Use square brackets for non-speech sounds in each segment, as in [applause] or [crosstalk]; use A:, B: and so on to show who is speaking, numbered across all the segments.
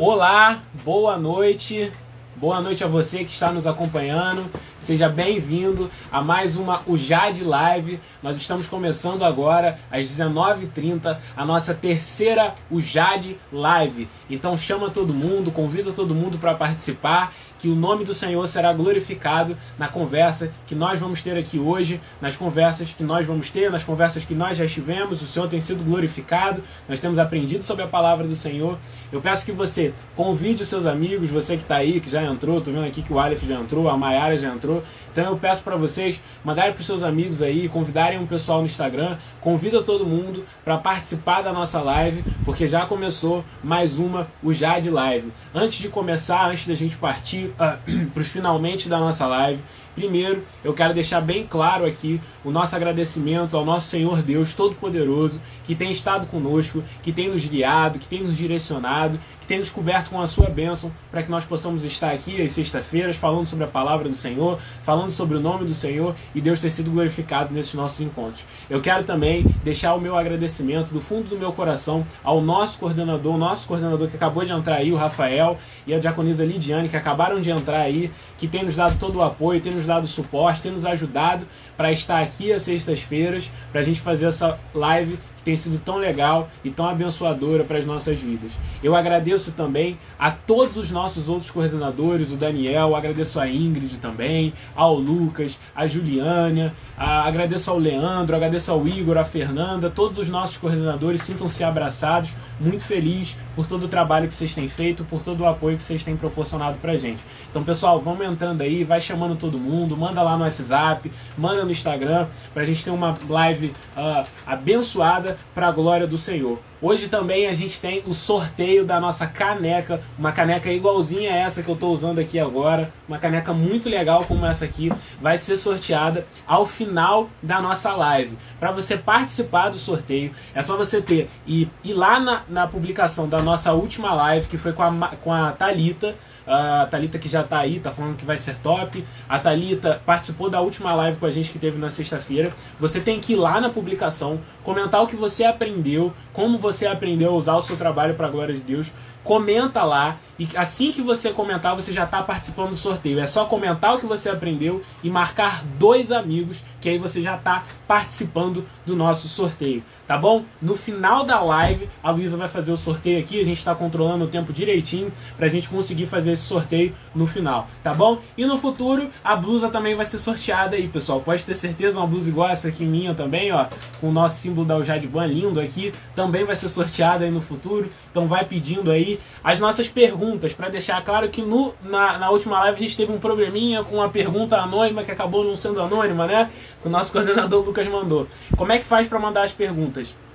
A: Olá, boa noite. Boa noite a você que está nos acompanhando. Seja bem-vindo a mais uma UJAD Live. Nós estamos começando agora às 19h30 a nossa terceira UJAD Live. Então chama todo mundo, convida todo mundo para participar que o nome do Senhor será glorificado na conversa que nós vamos ter aqui hoje, nas conversas que nós vamos ter, nas conversas que nós já estivemos. O Senhor tem sido glorificado, nós temos aprendido sobre a palavra do Senhor. Eu peço que você convide os seus amigos, você que está aí, que já entrou, estou vendo aqui que o Aleph já entrou, a Mayara já entrou. Então eu peço para vocês mandarem para os seus amigos aí, convidarem um pessoal no Instagram, convida todo mundo para participar da nossa live, porque já começou mais uma, o Jade Live. Antes de começar, antes da gente partir [clears throat] para os finalmente da nossa live, primeiro eu quero deixar bem claro aqui o nosso agradecimento ao nosso Senhor Deus Todo-Poderoso, que tem estado conosco, que tem nos guiado, que tem nos direcionado, tem nos coberto com a sua bênção, para que nós possamos estar aqui às sexta-feiras falando sobre a palavra do Senhor, falando sobre o nome do Senhor e Deus ter sido glorificado nesses nossos encontros. Eu quero também deixar o meu agradecimento do fundo do meu coração ao nosso coordenador, o nosso coordenador que acabou de entrar aí, o Rafael, e a diaconisa Lidiane, que acabaram de entrar aí, que tem nos dado todo o apoio, tem nos dado suporte, tem nos ajudado para estar aqui às sextas-feiras, para a gente fazer essa live tem sido tão legal e tão abençoadora para as nossas vidas. Eu agradeço também a todos os nossos outros coordenadores, o Daniel, agradeço a Ingrid também, ao Lucas, a Juliana, a, agradeço ao Leandro, agradeço ao Igor, a Fernanda, todos os nossos coordenadores sintam-se abraçados, muito feliz por todo o trabalho que vocês têm feito, por todo o apoio que vocês têm proporcionado para a gente. Então, pessoal, vamos entrando aí, vai chamando todo mundo, manda lá no WhatsApp, manda no Instagram, para a gente ter uma live uh, abençoada para a glória do Senhor. Hoje também a gente tem o sorteio da nossa caneca, uma caneca igualzinha a essa que eu estou usando aqui agora, uma caneca muito legal como essa aqui, vai ser sorteada ao final da nossa live. Para você participar do sorteio, é só você ter e ir lá na, na publicação da nossa última live, que foi com a, com a Thalita, a Thalita que já está aí, tá falando que vai ser top. A Thalita participou da última live com a gente que teve na sexta-feira. Você tem que ir lá na publicação, comentar o que você aprendeu, como você aprendeu a usar o seu trabalho para a glória de Deus. Comenta lá e assim que você comentar, você já está participando do sorteio. É só comentar o que você aprendeu e marcar dois amigos, que aí você já está participando do nosso sorteio tá bom? No final da live, a Luísa vai fazer o sorteio aqui, a gente está controlando o tempo direitinho para a gente conseguir fazer esse sorteio no final, tá bom? E no futuro, a blusa também vai ser sorteada aí, pessoal. Pode ter certeza, uma blusa igual essa aqui minha também, ó, com o nosso símbolo da Ujadban lindo aqui, também vai ser sorteada aí no futuro. Então vai pedindo aí as nossas perguntas, para deixar claro que no, na, na última live a gente teve um probleminha com uma pergunta anônima que acabou não sendo anônima, né? Que o nosso [laughs] coordenador Lucas mandou. Como é que faz para mandar as perguntas? Perguntas.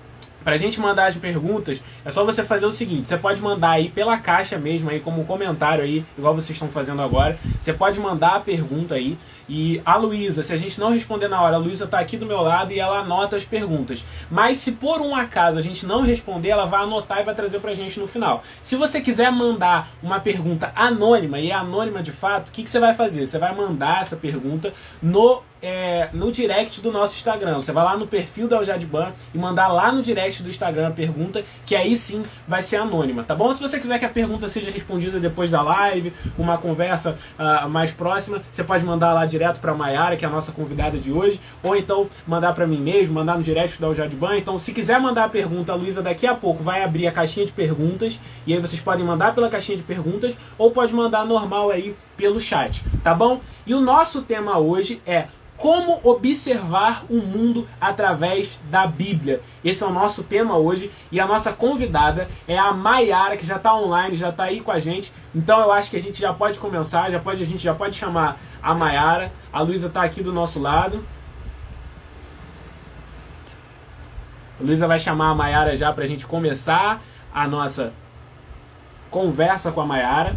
A: Para a gente mandar as perguntas, é só você fazer o seguinte: você pode mandar aí pela caixa mesmo, aí como comentário aí, igual vocês estão fazendo agora. Você pode mandar a pergunta aí. E a Luísa, se a gente não responder na hora, a Luísa está aqui do meu lado e ela anota as perguntas. Mas se por um acaso a gente não responder, ela vai anotar e vai trazer para a gente no final. Se você quiser mandar uma pergunta anônima, e é anônima de fato, o que, que você vai fazer? Você vai mandar essa pergunta no é, no direct do nosso Instagram. Você vai lá no perfil da Ujadban e mandar lá no direct do Instagram a pergunta, que aí sim vai ser anônima, tá bom? Se você quiser que a pergunta seja respondida depois da live, uma conversa uh, mais próxima, você pode mandar lá direto para a Mayara, que é a nossa convidada de hoje, ou então mandar para mim mesmo, mandar no direct da Ujadban. Então, se quiser mandar a pergunta, a Luísa daqui a pouco vai abrir a caixinha de perguntas, e aí vocês podem mandar pela caixinha de perguntas, ou pode mandar normal aí pelo chat, tá bom? E o nosso tema hoje é como observar o mundo através da Bíblia. Esse é o nosso tema hoje e a nossa convidada é a Maiara, que já está online, já está aí com a gente. Então eu acho que a gente já pode começar, já pode, a gente já pode chamar a Maiara. A Luísa está aqui do nosso lado. A Luísa vai chamar a Maiara já para a gente começar a nossa conversa com a Maiara.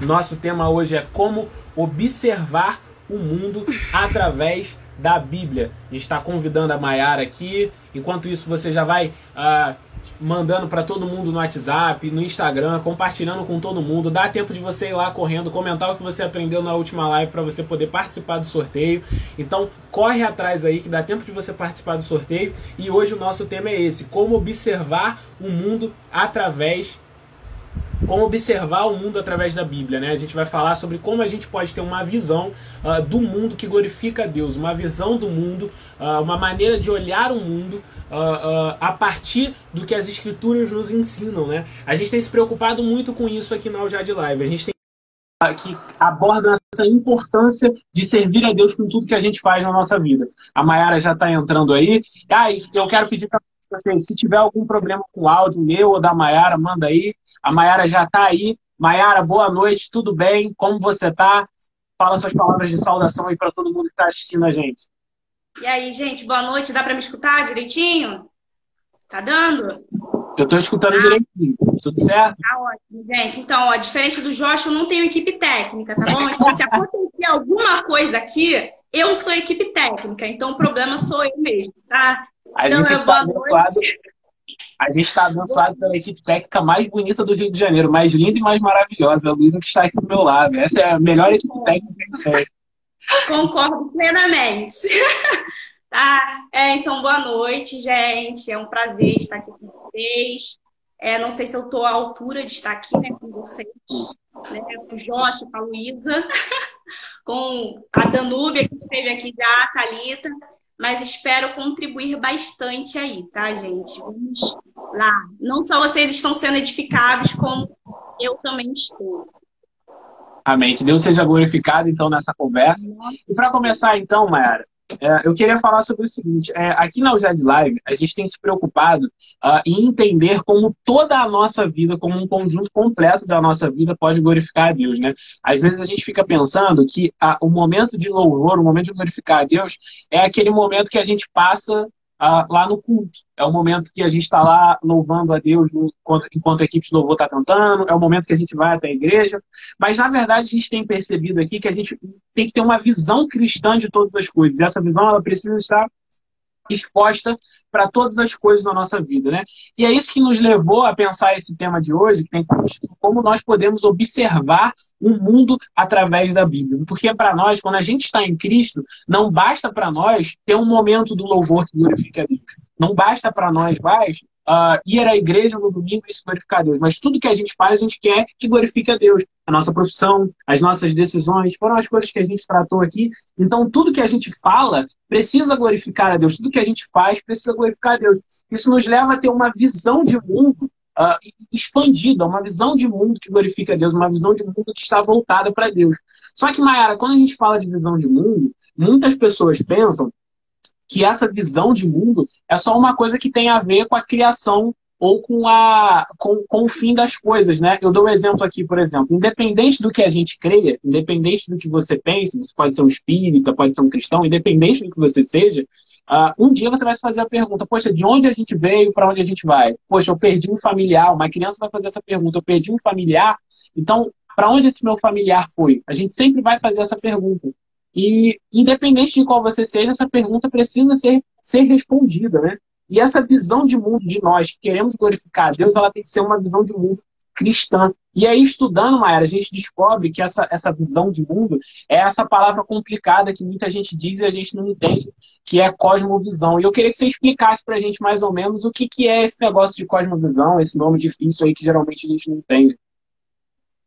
A: Nosso tema hoje é como observar o mundo através da Bíblia. A gente está convidando a Maiara aqui. Enquanto isso, você já vai uh, mandando para todo mundo no WhatsApp, no Instagram, compartilhando com todo mundo. Dá tempo de você ir lá correndo, comentar o que você aprendeu na última live para você poder participar do sorteio. Então, corre atrás aí que dá tempo de você participar do sorteio. E hoje o nosso tema é esse: como observar o mundo através como observar o mundo através da Bíblia, né? A gente vai falar sobre como a gente pode ter uma visão uh, do mundo que glorifica a Deus, uma visão do mundo, uh, uma maneira de olhar o mundo uh, a partir do que as Escrituras nos ensinam, né? A gente tem se preocupado muito com isso aqui na Aljad Live. A gente tem que aborda essa importância de servir a Deus com tudo que a gente faz na nossa vida. A Mayara já está entrando aí. Ah, eu quero pedir para vocês, se tiver algum problema com o áudio meu ou da Mayara, manda aí. A Mayara já está aí. Mayara, boa noite, tudo bem? Como você está? Fala suas palavras de saudação aí para todo mundo que está assistindo a gente.
B: E aí, gente, boa noite. Dá para me escutar direitinho? Tá dando?
A: Eu estou escutando ah. direitinho. Tudo certo?
B: Tá ótimo, gente. Então, ó, diferente do Josh, eu não tenho equipe técnica, tá bom? Então, se acontecer alguma coisa aqui, eu sou equipe técnica. Então, o problema sou eu mesmo, tá?
A: A então, gente está abençoado. A gente está abençoado pela equipe técnica mais bonita do Rio de Janeiro, mais linda e mais maravilhosa. A Luísa que está aqui do meu lado. Essa é a melhor equipe técnica.
B: Concordo plenamente. [laughs] tá? É, então, boa noite, gente. É um prazer estar aqui com vocês. É, não sei se eu estou à altura de estar aqui né, com vocês, né, com o Josh, com a Luísa, [laughs] com a Danúbia, que esteve aqui já, a Thalita, mas espero contribuir bastante aí, tá, gente? Vamos lá. Não só vocês estão sendo edificados, como eu também estou.
A: Amém. Que Deus seja glorificado, então, nessa conversa. E para começar, então, Mayara, é, eu queria falar sobre o seguinte: é, aqui na UJAD Live, a gente tem se preocupado uh, em entender como toda a nossa vida, como um conjunto completo da nossa vida, pode glorificar a Deus. Né? Às vezes a gente fica pensando que uh, o momento de louvor, o momento de glorificar a Deus, é aquele momento que a gente passa lá no culto. É o momento que a gente está lá louvando a Deus no, enquanto a equipe de louvor está cantando, é o momento que a gente vai até a igreja. Mas, na verdade, a gente tem percebido aqui que a gente tem que ter uma visão cristã de todas as coisas. E essa visão ela precisa estar exposta para todas as coisas da nossa vida, né? E é isso que nos levou a pensar esse tema de hoje, que tem como nós podemos observar o mundo através da Bíblia. Porque para nós, quando a gente está em Cristo, não basta para nós ter um momento do louvor que glorifica a Deus. Não basta para nós mais uh, ir à igreja no domingo e isso glorificar a Deus. Mas tudo que a gente faz, a gente quer que glorifique a Deus. A nossa profissão, as nossas decisões, foram as coisas que a gente tratou aqui. Então, tudo que a gente fala precisa glorificar a Deus. Tudo que a gente faz precisa glorificar a Deus. Isso nos leva a ter uma visão de mundo uh, expandida, uma visão de mundo que glorifica a Deus, uma visão de mundo que está voltada para Deus. Só que, Mayara, quando a gente fala de visão de mundo, muitas pessoas pensam que essa visão de mundo é só uma coisa que tem a ver com a criação ou com, a, com, com o fim das coisas, né? Eu dou um exemplo aqui, por exemplo. Independente do que a gente creia, independente do que você pense, você pode ser um espírita, pode ser um cristão, independente do que você seja, uh, um dia você vai se fazer a pergunta, poxa, de onde a gente veio, para onde a gente vai? Poxa, eu perdi um familiar, uma criança vai fazer essa pergunta, eu perdi um familiar, então, para onde esse meu familiar foi? A gente sempre vai fazer essa pergunta. E, independente de qual você seja, essa pergunta precisa ser, ser respondida, né? E essa visão de mundo de nós que queremos glorificar a Deus, ela tem que ser uma visão de mundo cristã. E aí, estudando, Maera, a gente descobre que essa, essa visão de mundo é essa palavra complicada que muita gente diz e a gente não entende, que é cosmovisão. E eu queria que você explicasse para a gente mais ou menos o que, que é esse negócio de cosmovisão, esse nome difícil aí que geralmente a gente não entende.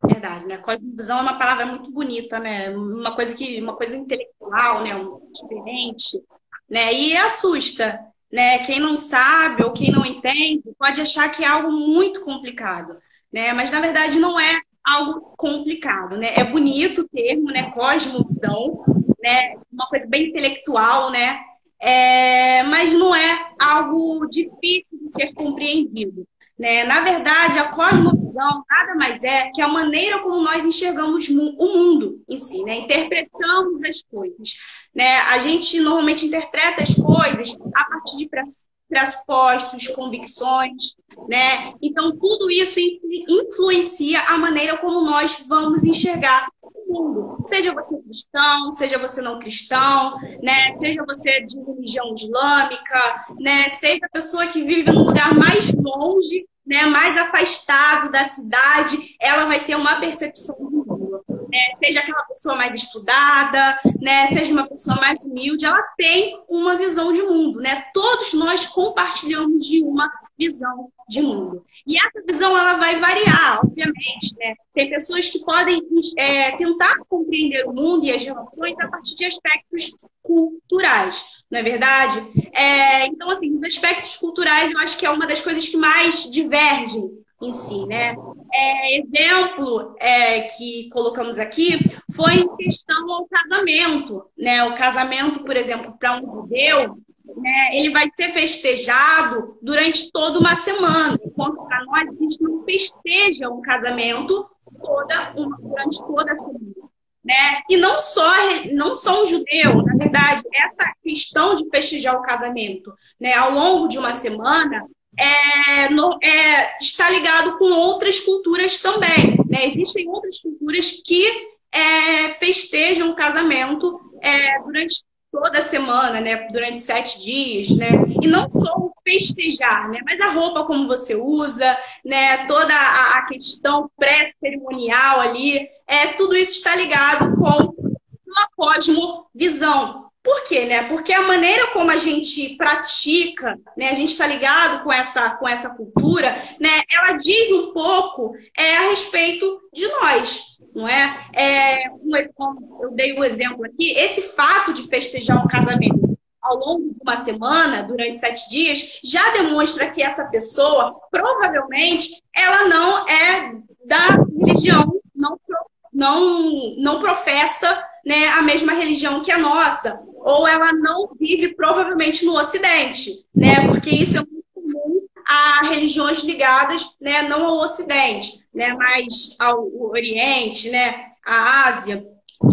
B: Verdade, né? Cosmovisão é uma palavra muito bonita, né? Uma coisa que, uma coisa intelectual, né? diferente, né? E assusta, né? Quem não sabe ou quem não entende pode achar que é algo muito complicado, né? Mas na verdade não é algo complicado, né? É bonito o termo, né? Cosmovisão, né? Uma coisa bem intelectual, né? É... Mas não é algo difícil de ser compreendido. Né? Na verdade, a cosmovisão nada mais é que a maneira como nós enxergamos o mundo em si, né? interpretamos as coisas. Né? A gente normalmente interpreta as coisas a partir de pressupostos, convicções, né? Então, tudo isso influencia a maneira como nós vamos enxergar mundo. Seja você cristão, seja você não cristão, né? Seja você de religião islâmica, né? Seja a pessoa que vive num lugar mais longe, né? Mais afastado da cidade, ela vai ter uma percepção do mundo. Né? Seja aquela pessoa mais estudada, né? Seja uma pessoa mais humilde, ela tem uma visão de mundo, né? Todos nós compartilhamos de uma visão de mundo. E essa visão ela vai variar, obviamente. Né? Tem pessoas que podem é, tentar compreender o mundo e as relações a partir de aspectos culturais, não é verdade? É, então, assim, os aspectos culturais eu acho que é uma das coisas que mais divergem em si, né? É, exemplo é, que colocamos aqui foi em questão ao casamento, né? O casamento, por exemplo, para um judeu, né, ele vai ser festejado durante toda uma semana, enquanto para nós a gente não festeja um casamento toda uma, durante toda a semana. Né? E não só, não só um judeu, na verdade, essa questão de festejar o casamento né, ao longo de uma semana é, no, é, está ligado com outras culturas também. Né? Existem outras culturas que é, festejam o casamento é, durante toda semana, né, durante sete dias, né, e não só o festejar, né, mas a roupa como você usa, né, toda a, questão pré-cerimonial ali, é, tudo isso está ligado com uma cosmovisão. Por quê, né? Porque a maneira como a gente pratica, né, a gente está ligado com essa, com essa cultura, né, ela diz um pouco é, a respeito de nós, não é? é como eu dei um exemplo aqui, esse fato de festejar um casamento ao longo de uma semana, durante sete dias, já demonstra que essa pessoa, provavelmente, ela não é da religião, não, não, não professa né, a mesma religião que a nossa, ou ela não vive provavelmente no Ocidente, né? Porque isso é comum a religiões ligadas, né, não ao Ocidente né, mais ao Oriente, né, à Ásia.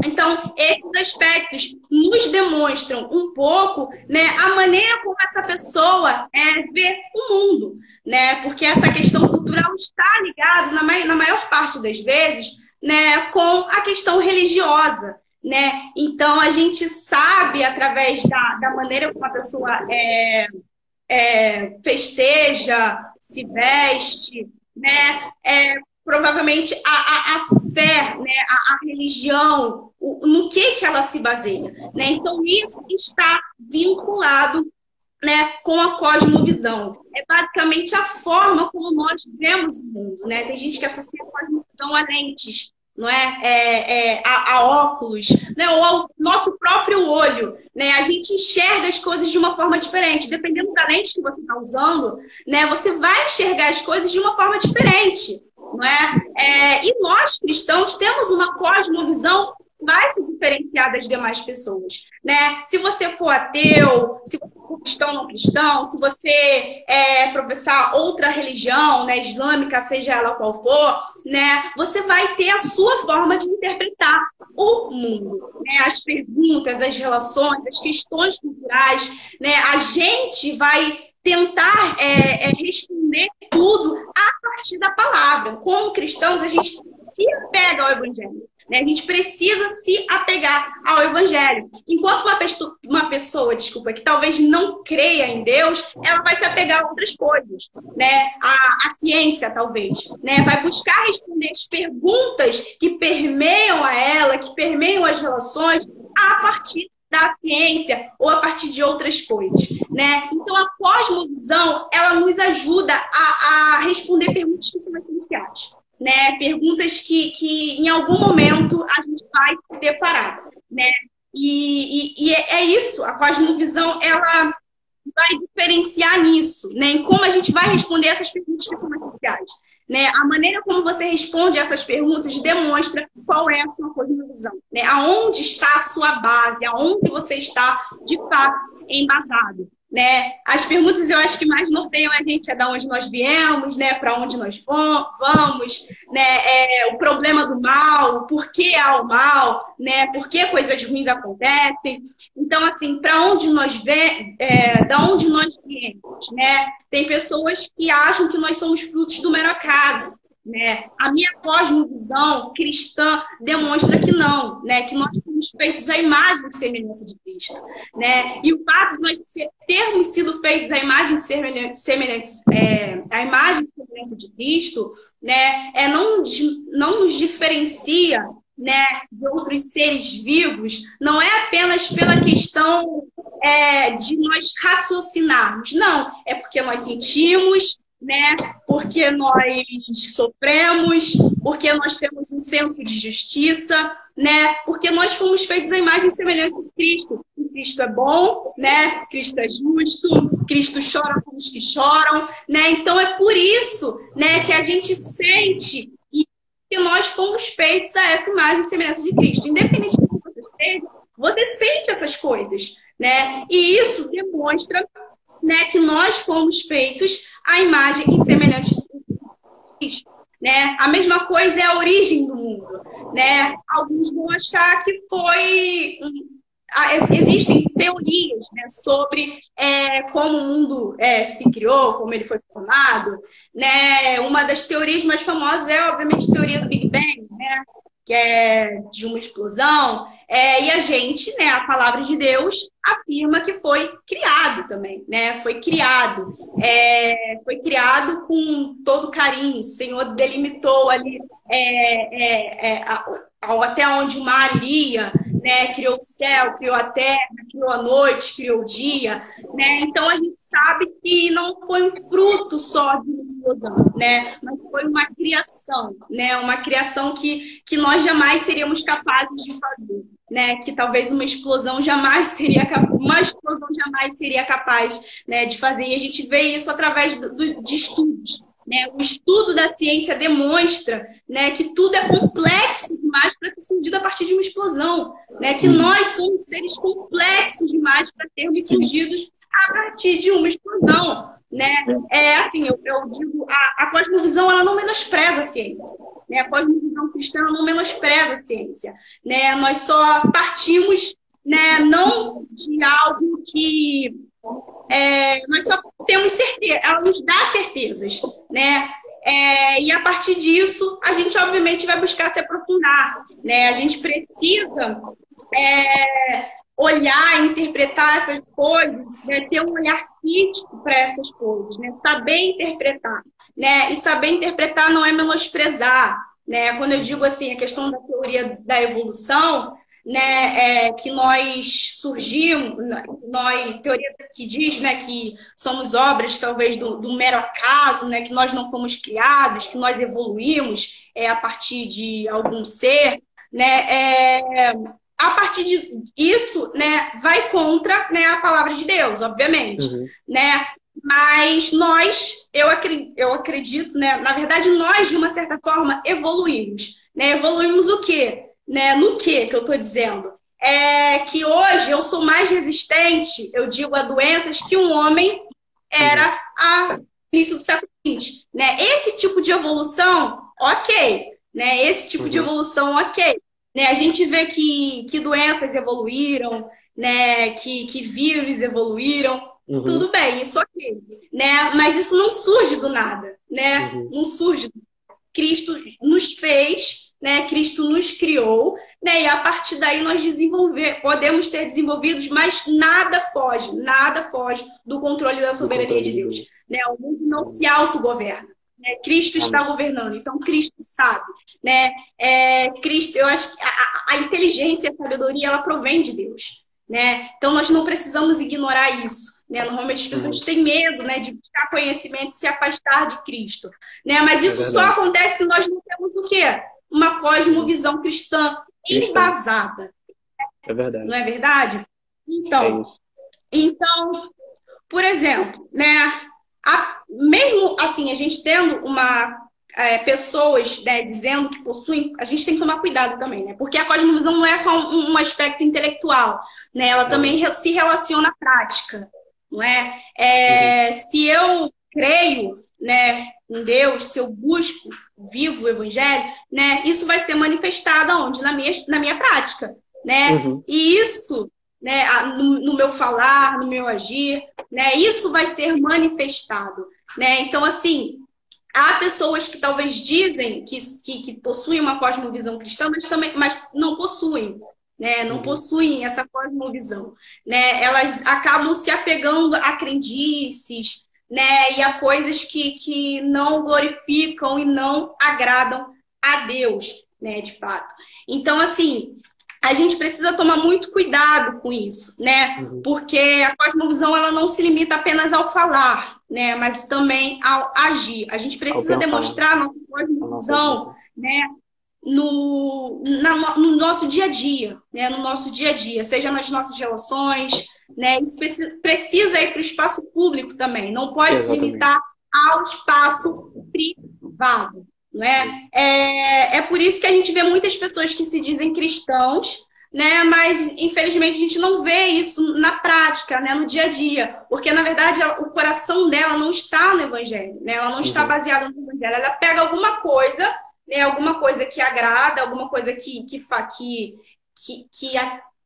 B: Então, esses aspectos nos demonstram um pouco né, a maneira como essa pessoa é, vê o mundo, né? Porque essa questão cultural está ligada, na, na maior parte das vezes, né, com a questão religiosa. Né? Então, a gente sabe, através da, da maneira como a pessoa é, é, festeja, se veste, né? É, provavelmente a, a, a fé, né, a, a religião, o, no que, que ela se baseia. Né? Então, isso está vinculado né, com a cosmovisão. É basicamente a forma como nós vemos o mundo. Né? Tem gente que associa a cosmovisão a lentes, não é? é, é a, a, óculos, né? ou ao nosso próprio olho. Né? A gente enxerga as coisas de uma forma diferente. Dependendo da lente que você está usando, né? você vai enxergar as coisas de uma forma diferente não é? é? E nós, cristãos, temos uma cosmovisão vai se diferenciar das demais pessoas, né? Se você for ateu, se você for cristão ou não cristão, se você é, professar outra religião, né, islâmica, seja ela qual for, né, você vai ter a sua forma de interpretar o mundo, né? As perguntas, as relações, as questões culturais, né? A gente vai tentar é, é, responder tudo a partir da palavra. Como cristãos, a gente se apega ao Evangelho. Né? A gente precisa se apegar ao Evangelho. Enquanto uma, pessoa, uma pessoa, desculpa, que talvez não creia em Deus, ela vai se apegar a outras coisas, né? A, a ciência, talvez, né? Vai buscar responder as perguntas que permeiam a ela, que permeiam as relações, a partir da ciência ou a partir de outras coisas, né? Então a cosmovisão ela nos ajuda a, a responder perguntas que são essenciais, né? Perguntas que, que em algum momento a gente vai se deparar, né? E, e, e é, é isso, a cosmovisão ela vai diferenciar nisso, né? Em como a gente vai responder essas perguntas que são essenciais. Né? A maneira como você responde essas perguntas demonstra qual é a sua cosmovisão, né? Aonde está a sua base, aonde você está de fato embasado né? As perguntas eu acho que mais norteiam a gente é da onde nós viemos, né? Para onde nós vamos, né? É, o problema do mal, por que há o mal, né? Por que coisas ruins acontecem? Então, assim, para onde nós vem, é, da onde nós viemos, né? Tem pessoas que acham que nós somos frutos do mero acaso, Né? A minha cosmovisão cristã demonstra que não, né? que nós feitos à imagem e semelhança de Cristo. Né? E o fato de nós termos sido feitos à imagem e semelhança, é, à imagem e semelhança de Cristo né? é, não, não nos diferencia né, de outros seres vivos, não é apenas pela questão é, de nós raciocinarmos, não, é porque nós sentimos, né? Porque nós sofremos, porque nós temos um senso de justiça, né? Porque nós fomos feitos à imagem e semelhança de Cristo. Cristo é bom, né? Cristo é justo, Cristo chora com os que choram, né? Então é por isso, né, que a gente sente que nós fomos feitos a essa imagem e semelhança de Cristo. Independente do que você seja, você sente essas coisas, né? E isso demonstra né, que nós fomos feitos à imagem e semelhança de Cristo. Né? A mesma coisa é a origem do mundo. Né? Alguns vão achar que foi. Existem teorias né, sobre é, como o mundo é, se criou, como ele foi formado. Né? Uma das teorias mais famosas é, obviamente, a teoria do Big Bang, né? Que é de uma explosão. É, e a gente, né, a palavra de Deus afirma que foi criado também, né? Foi criado, é, foi criado com todo carinho. O Senhor delimitou ali é, é, é a, a, até onde o mar iria, né? Criou o céu, criou a terra, criou a noite, criou o dia, né? Então a gente sabe que não foi um fruto só de uma né? Mas foi uma criação, né? Uma criação que, que nós jamais seríamos capazes de fazer, né? Que talvez uma explosão jamais seria uma explosão jamais seria capaz, né, de fazer. E a gente vê isso através do, de estudos. Né? O estudo da ciência demonstra né, que tudo é complexo demais para ter surgido a partir de uma explosão. Né? Que nós somos seres complexos demais para termos surgido a partir de uma explosão. Né? É assim, eu, eu digo, a, a, cosmovisão ela não menospreza a ciência. Né? A cosmovisão cristã não menospreza a ciência. Né? Nós só partimos né, não de algo que é, nós só temos certeza, ela nos dá certezas, né? É, e a partir disso, a gente obviamente vai buscar se aprofundar, né? A gente precisa é, olhar, interpretar essas coisas, né? ter um olhar crítico para essas coisas, né? Saber interpretar, né? E saber interpretar não é menosprezar, né? Quando eu digo assim a questão da teoria da evolução, né, é, que nós surgimos, nós, teoria que diz né, que somos obras talvez do, do, mero acaso, né, que nós não fomos criados, que nós evoluímos é, a partir de algum ser, né, é, a partir disso, né, vai contra né, a palavra de Deus, obviamente, uhum. né, mas nós, eu acredito, eu acredito, né, na verdade nós de uma certa forma evoluímos, né, evoluímos o quê? Né? No que que eu estou dizendo? É que hoje eu sou mais resistente, eu digo, a doenças que um homem era a início do século XX. Né? Esse tipo de evolução, ok. Né? Esse tipo uhum. de evolução, ok. Né? A gente vê que, que doenças evoluíram, né? que, que vírus evoluíram, uhum. tudo bem, isso ok. Né? Mas isso não surge do nada. Né? Uhum. Não surge. Cristo nos fez né? Cristo nos criou, né? E a partir daí nós desenvolver, podemos ter desenvolvidos, mas nada foge, nada foge do controle da soberania de Deus, né? O mundo não se autogoverna. Né? Cristo está governando, então Cristo sabe, né? É, Cristo, eu acho que a, a inteligência e a sabedoria ela provém de Deus, né? Então nós não precisamos ignorar isso, né? Normalmente as pessoas têm medo, né, de buscar conhecimento e se afastar de Cristo, né? Mas é isso é só acontece se nós não temos o quê? Uma cosmovisão cristã embasada.
C: É verdade.
B: Não é verdade? Então, é então por exemplo, né, a, mesmo assim, a gente tendo uma é, pessoas né, dizendo que possuem, a gente tem que tomar cuidado também, né? Porque a cosmovisão não é só um, um aspecto intelectual, né? Ela também re, se relaciona à prática, não é? é uhum. Se eu creio, né, em Deus, se eu busco vivo o evangelho, né, isso vai ser manifestado aonde? Na minha, na minha prática, né? Uhum. E isso, né, no, no, meu falar, no meu agir, né, isso vai ser manifestado, né? Então, assim, há pessoas que talvez dizem que, que, que, possuem uma cosmovisão cristã, mas também mas não possuem. Né, não uhum. possuem essa cosmovisão, né? Elas acabam se apegando a crendices, né? E a coisas que, que não glorificam e não agradam a Deus, né? De fato. Então, assim, a gente precisa tomar muito cuidado com isso, né? Uhum. Porque a cosmovisão ela não se limita apenas ao falar, né? Mas também ao agir. A gente precisa demonstrar nossa cosmovisão, né? No, na, no nosso dia a dia, né? No nosso dia a dia, seja nas nossas relações, né? Isso precisa ir para o espaço público também. Não pode Exatamente. se limitar ao espaço privado. Né? É, é por isso que a gente vê muitas pessoas que se dizem cristãos, né? Mas infelizmente a gente não vê isso na prática, né? No dia a dia, porque na verdade o coração dela não está no Evangelho, né? Ela não uhum. está baseada no Evangelho. Ela pega alguma coisa, né? Alguma coisa que agrada, alguma coisa que que que que, que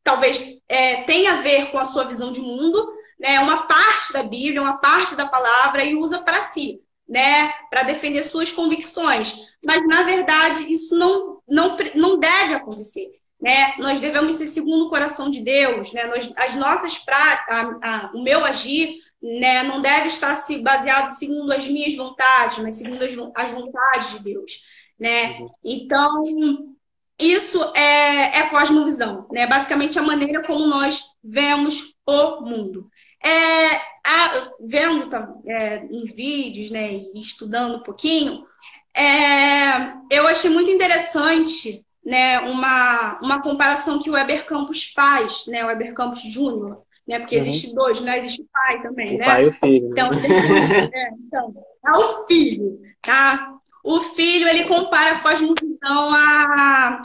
B: talvez é, tenha a ver com a sua visão de mundo, né? Uma parte da Bíblia, uma parte da palavra e usa para si né, para defender suas convicções. Mas, na verdade, isso não, não, não deve acontecer. Né? Nós devemos ser segundo o coração de Deus. Né? Nós, as nossas práticas, o meu agir né, não deve estar se baseado segundo as minhas vontades, mas segundo as, as vontades de Deus. Né? Uhum. Então, isso é, é cosmovisão, né? basicamente a maneira como nós vemos o mundo. É, a, vendo é, uns vídeos, né, e estudando um pouquinho, é, eu achei muito interessante né, uma, uma comparação que o Weber Campos faz, né, o Weber Campos Júnior, né, porque uhum. existe dois, né, existe o pai também,
A: o
B: né?
A: pai e o filho.
B: Então, [laughs] é, então, é o filho, tá? O filho, ele compara a cosmovisão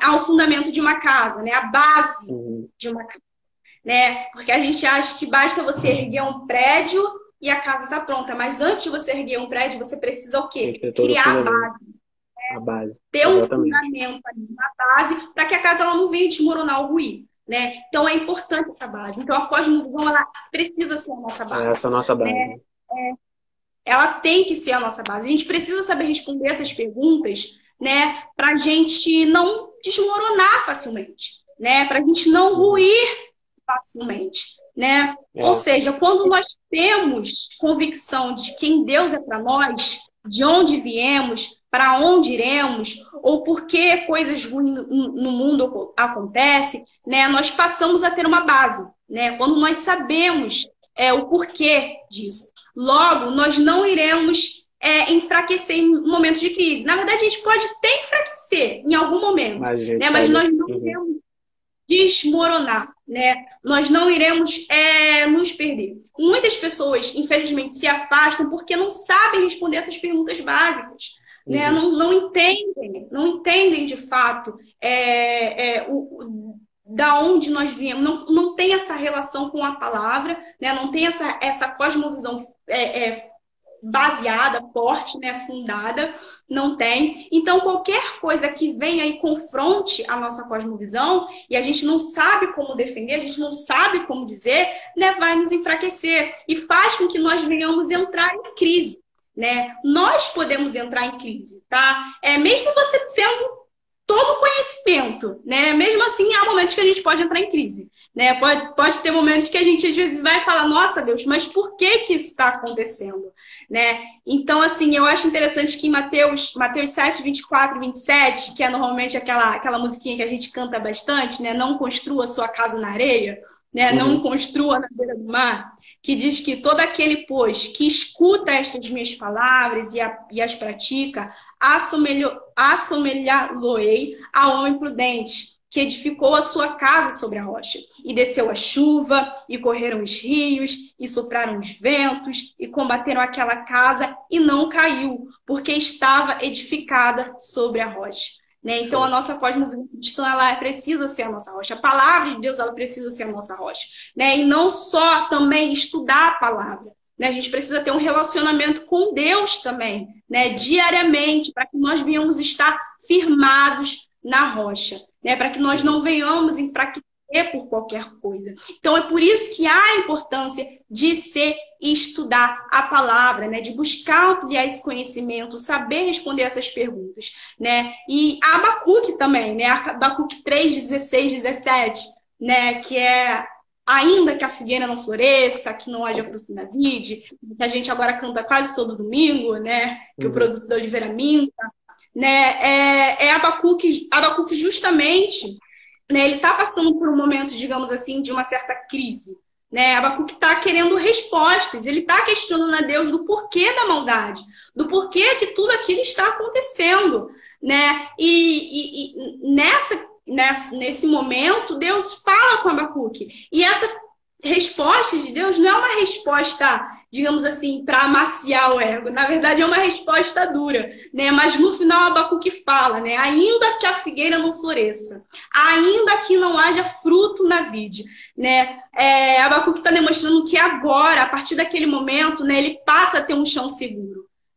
B: ao fundamento de uma casa, né, a base uhum. de uma casa né? Porque a gente acha que basta você erguer um prédio e a casa está pronta. Mas antes de você erguer um prédio, você precisa o quê? Criar a base.
A: Né? A base.
B: Ter um fundamento ali, uma base, para que a casa ela não venha desmoronar ou ruir. Né? Então é importante essa base. Então a cosmovisão ela precisa ser a nossa base.
A: Essa é a nossa base.
B: Né? É, ela tem que ser a nossa base. A gente precisa saber responder essas perguntas, né? Para a gente não desmoronar facilmente, né? Para a gente não ruir facilmente, né? É. Ou seja, quando nós temos convicção de quem Deus é para nós, de onde viemos, para onde iremos, ou por que coisas ruins no mundo acontecem, né? Nós passamos a ter uma base, né? Quando nós sabemos é, o porquê disso. Logo, nós não iremos é, enfraquecer em momentos de crise. Na verdade, a gente pode até enfraquecer em algum momento, mas, né? mas nós não iremos desmoronar, né? Nós não iremos é, nos perder. Muitas pessoas, infelizmente, se afastam porque não sabem responder essas perguntas básicas. Né? Uhum. Não, não entendem, não entendem de fato é, é, o, da onde nós viemos, não, não tem essa relação com a palavra, né? não tem essa, essa cosmovisão é, é baseada, forte, né, fundada, não tem. Então, qualquer coisa que venha e confronte a nossa cosmovisão e a gente não sabe como defender, a gente não sabe como dizer, né, vai nos enfraquecer e faz com que nós venhamos entrar em crise, né? Nós podemos entrar em crise, tá? É mesmo você sendo todo conhecimento, né? Mesmo assim, há momentos que a gente pode entrar em crise. Né? Pode, pode ter momentos que a gente às vezes vai falar, nossa Deus, mas por que que isso está acontecendo? né? Então, assim, eu acho interessante que em Mateus, Mateus 7, 24 e 27, que é normalmente aquela, aquela musiquinha que a gente canta bastante, né? Não construa sua casa na areia, né? Uhum. Não construa na beira do mar, que diz que todo aquele, pois, que escuta estas minhas palavras e, a, e as pratica, assemelhá-lo-ei a homem prudente que edificou a sua casa sobre a rocha. E desceu a chuva, e correram os rios, e sopraram os ventos, e combateram aquela casa, e não caiu, porque estava edificada sobre a rocha. Né? Então, a nossa cosmovisão ela precisa ser a nossa rocha. A palavra de Deus, ela precisa ser a nossa rocha. Né? E não só também estudar a palavra. Né? A gente precisa ter um relacionamento com Deus também, né? diariamente, para que nós venhamos estar firmados na rocha né? Para que nós não venhamos enfraquecer por qualquer coisa. Então é por isso que há a importância de ser estudar a palavra, né? De buscar ampliar esse conhecimento, saber responder essas perguntas, né? E a Abacuque também, né? Abacuque 3, 16, 17, né? Que é ainda que a figueira não floresça, que não haja fruto na vide, que a gente agora canta quase todo domingo, né? Que uhum. o produto da oliveira minta, né? É, é Abacuque, Abacuque justamente, né? Ele está passando por um momento, digamos assim, de uma certa crise, né? Abacuque está querendo respostas, ele está questionando a Deus do porquê da maldade, do porquê que tudo aquilo está acontecendo, né? E, e, e nessa, nesse momento, Deus fala com Abacuque. E essa resposta de Deus não é uma resposta digamos assim, para amaciar o ego. Na verdade, é uma resposta dura, né? Mas no final, Abacuque fala, né? Ainda que a figueira não floresça, ainda que não haja fruto na vide, né? É, Abacuque está demonstrando que agora, a partir daquele momento, né, ele passa a ter um chão seguro.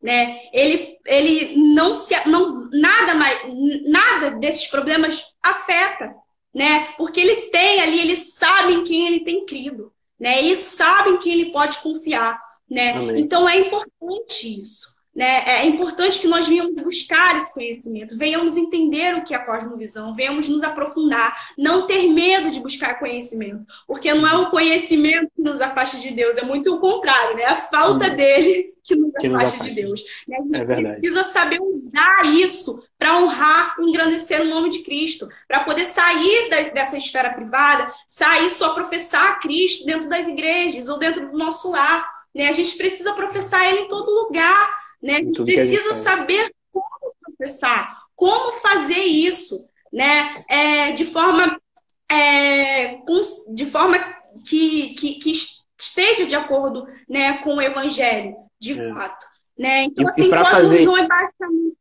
B: Né? Ele, ele não se não nada mais nada desses problemas afeta, né? Porque ele tem ali, ele sabe em quem ele tem crido né? Eles sabem que ele pode confiar, né? Então é importante isso. Né? É importante que nós venhamos buscar esse conhecimento, venhamos entender o que é a cosmovisão, venhamos nos aprofundar, não ter medo de buscar conhecimento, porque não é o conhecimento que nos afasta de Deus, é muito o contrário, né? A falta Sim. dele que nos que afasta, nos de Deus. Né? A gente é verdade. precisa saber usar isso para honrar e engrandecer o nome de Cristo, para poder sair da, dessa esfera privada, sair só professar Cristo dentro das igrejas ou dentro do nosso lar. Né? A gente precisa professar ele em todo lugar né? A gente precisa a gente saber como processar, como fazer isso, né? É, de forma, é, de forma que, que, que, esteja de acordo né, com o evangelho, de é. fato. Né? Então, e, assim, e fazer... é basicamente.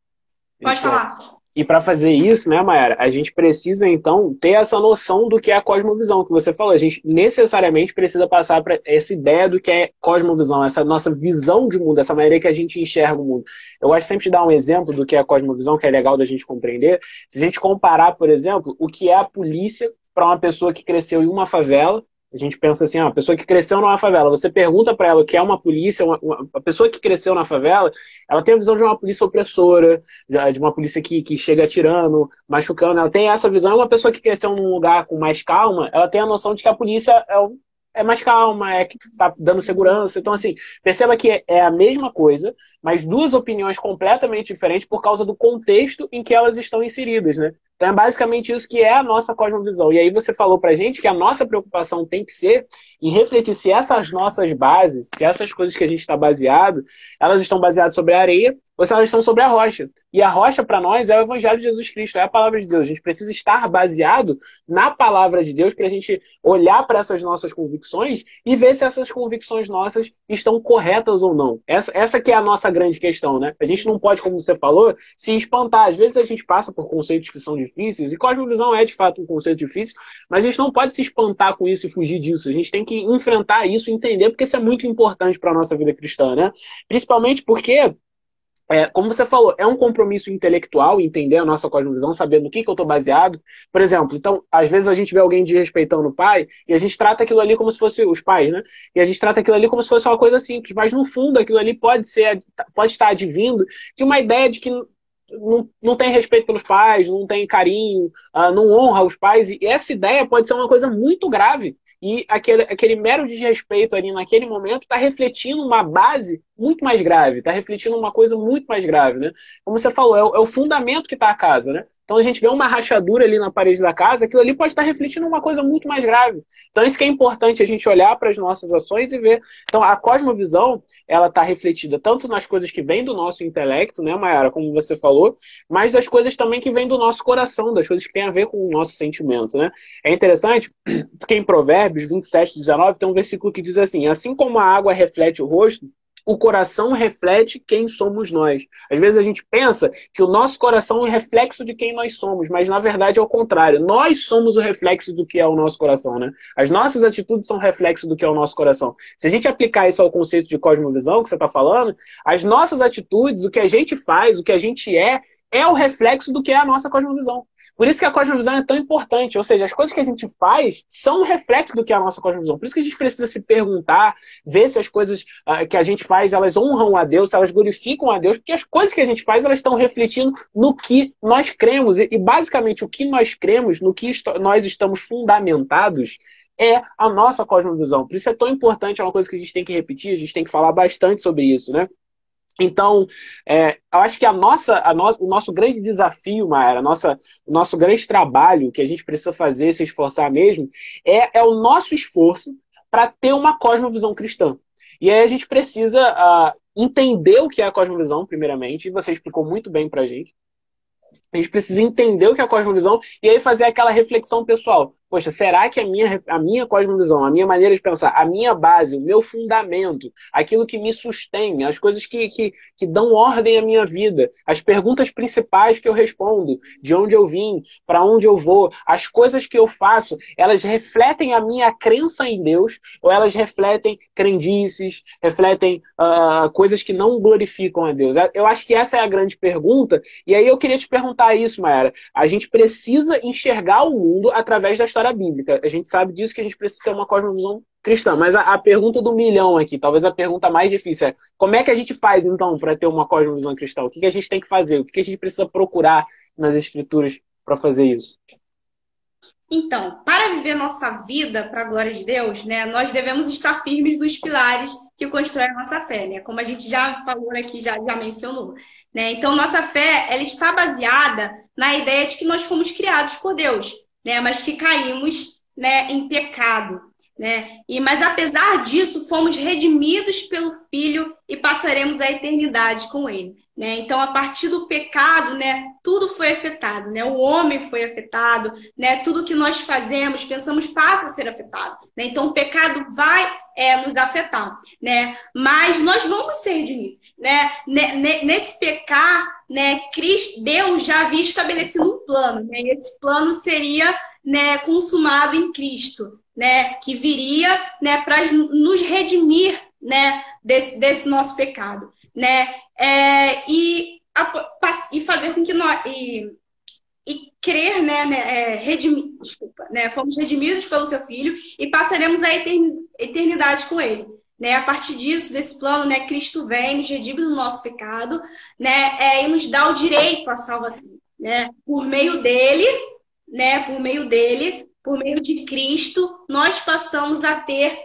B: Pode então, falar.
A: E para fazer isso, né, Mayara, a gente precisa então ter essa noção do que é a cosmovisão que você falou. A gente necessariamente precisa passar para essa ideia do que é cosmovisão, essa nossa visão de mundo, essa maneira que a gente enxerga o mundo. Eu gosto sempre de dar um exemplo do que é a cosmovisão, que é legal da gente compreender. Se a gente comparar, por exemplo, o que é a polícia para uma pessoa que cresceu em uma favela a gente pensa assim, ó, a pessoa que cresceu numa favela, você pergunta para ela o que é uma polícia, uma, uma, a pessoa que cresceu na favela, ela tem a visão de uma polícia opressora, de uma polícia que, que chega atirando, machucando, ela tem essa visão. Uma pessoa que cresceu num lugar com mais calma, ela tem a noção de que a polícia é, é mais calma, é que tá dando segurança. Então, assim, perceba que é a mesma coisa, mas duas opiniões completamente diferentes por causa do contexto em que elas estão inseridas, né? Então é basicamente isso que é a nossa cosmovisão. E aí você falou pra gente que a nossa preocupação tem que ser em refletir se essas nossas bases, se essas coisas que a gente está baseado, elas estão baseadas sobre a areia ou se elas estão sobre a rocha. E a rocha para nós é o Evangelho de Jesus Cristo, é a palavra de Deus. A gente precisa estar baseado na palavra de Deus para a gente olhar para essas nossas convicções e ver se essas convicções nossas estão corretas ou não. Essa, essa que é a nossa grande questão, né? A gente não pode, como você falou, se espantar. Às vezes a gente passa por conceitos que são difíceis, e cosmovisão é de fato um conceito difícil, mas a gente não pode se espantar com isso e fugir disso. A gente tem que enfrentar isso e entender, porque isso é muito importante para a nossa vida cristã, né? Principalmente porque é, como você falou, é um compromisso intelectual entender a nossa cosmovisão, saber no que, que eu estou baseado. Por exemplo, então, às vezes a gente vê alguém desrespeitando o pai e a gente trata aquilo ali como se fosse os pais, né? E a gente trata aquilo ali como se fosse uma coisa simples, mas no fundo aquilo ali pode ser, pode estar advindo de uma ideia de que não, não tem respeito pelos pais, não tem carinho, uh, não honra os pais, e essa ideia pode ser uma coisa muito grave e aquele, aquele mero desrespeito ali naquele momento está refletindo uma base muito mais grave, está refletindo uma coisa muito mais grave, né? Como você falou, é o, é o fundamento que está a casa, né? Então a gente vê uma rachadura ali na parede da casa, aquilo ali pode estar refletindo uma coisa muito mais grave. Então isso que é importante a gente olhar para as nossas ações e ver. Então a cosmovisão, ela está refletida tanto nas coisas que vêm do nosso intelecto, né, Mayara, como você falou, mas das coisas também que vêm do nosso coração, das coisas que têm a ver com o nosso sentimento, né? É interessante [clears throat] porque em Provérbios 27, 19 tem um versículo que diz assim: assim como a água reflete o rosto, o coração reflete quem somos nós. Às vezes a gente pensa que o nosso coração é o reflexo de quem nós somos, mas na verdade é o contrário. Nós somos o reflexo do que é o nosso coração, né? As nossas atitudes são reflexo do que é o nosso coração. Se a gente aplicar isso ao conceito de cosmovisão que você está falando, as nossas atitudes, o que a gente faz, o que a gente é, é o reflexo do que é a nossa cosmovisão. Por isso que a cosmovisão é tão importante, ou seja, as coisas que a gente faz são um reflexo do que é a nossa cosmovisão. Por isso que a gente precisa se perguntar, ver se as coisas uh, que a gente faz, elas honram a Deus, se elas glorificam a Deus, porque as coisas que a gente faz, elas estão refletindo no que nós cremos. E, e basicamente, o que nós cremos, no que nós estamos fundamentados, é a nossa cosmovisão. Por isso é tão importante, é uma coisa que a gente tem que repetir, a gente tem que falar bastante sobre isso, né? Então, é, eu acho que a nossa, a no, o nosso grande desafio, Maera, nossa, o nosso grande trabalho que a gente precisa fazer, se esforçar mesmo, é, é o nosso esforço para ter uma cosmovisão cristã. E aí a gente precisa uh, entender o que é a cosmovisão, primeiramente, e você explicou muito bem para a gente. A gente precisa entender o que é a cosmovisão e aí fazer aquela reflexão pessoal poxa, será que a minha, a minha cosmovisão, a minha maneira de pensar, a minha base, o meu fundamento, aquilo que me sustém, as coisas que, que, que dão ordem à minha vida, as perguntas principais que eu respondo, de onde eu vim, para onde eu vou, as coisas que eu faço, elas refletem a minha crença em Deus ou elas refletem crendices, refletem uh, coisas que não glorificam a Deus? Eu acho que essa é a grande pergunta, e aí eu queria te perguntar isso, Mayara. A gente precisa enxergar o mundo através da história bíblica. A gente sabe disso que a gente precisa ter uma cosmovisão cristã. Mas a, a pergunta do milhão aqui, talvez a pergunta mais difícil é: como é que a gente faz então para ter uma cosmovisão cristã? O que, que a gente tem que fazer? O que, que a gente precisa procurar nas escrituras para fazer isso?
B: Então, para viver nossa vida para a glória de Deus, né, nós devemos estar firmes nos pilares que constroem a nossa fé, né? Como a gente já falou aqui, já, já mencionou. Né? Então, nossa fé ela está baseada na ideia de que nós fomos criados por Deus né? Mas que caímos, né, em pecado, né? E mas apesar disso, fomos redimidos pelo Filho e passaremos a eternidade com ele, né? Então, a partir do pecado, né, tudo foi afetado, né? O homem foi afetado, né? Tudo que nós fazemos, pensamos passa a ser afetado, né? Então, o pecado vai é, nos afetar, né? Mas nós vamos ser redimidos, né? Nesse pecar, né? Deus já havia estabelecido um plano, né? Esse plano seria, né? Consumado em Cristo, né? Que viria, né? Para nos redimir, né? Desse, desse nosso pecado, né? É, e, a, e fazer com que nós e, e crer, né, né é, redimi, desculpa, né, fomos redimidos pelo seu filho e passaremos a eternidade com ele. Né, a partir disso, desse plano, né, Cristo vem, nos redime do nosso pecado, né, é, e nos dá o direito à salvação, né, por meio dele, né, por meio dele, por meio de Cristo, nós passamos a ter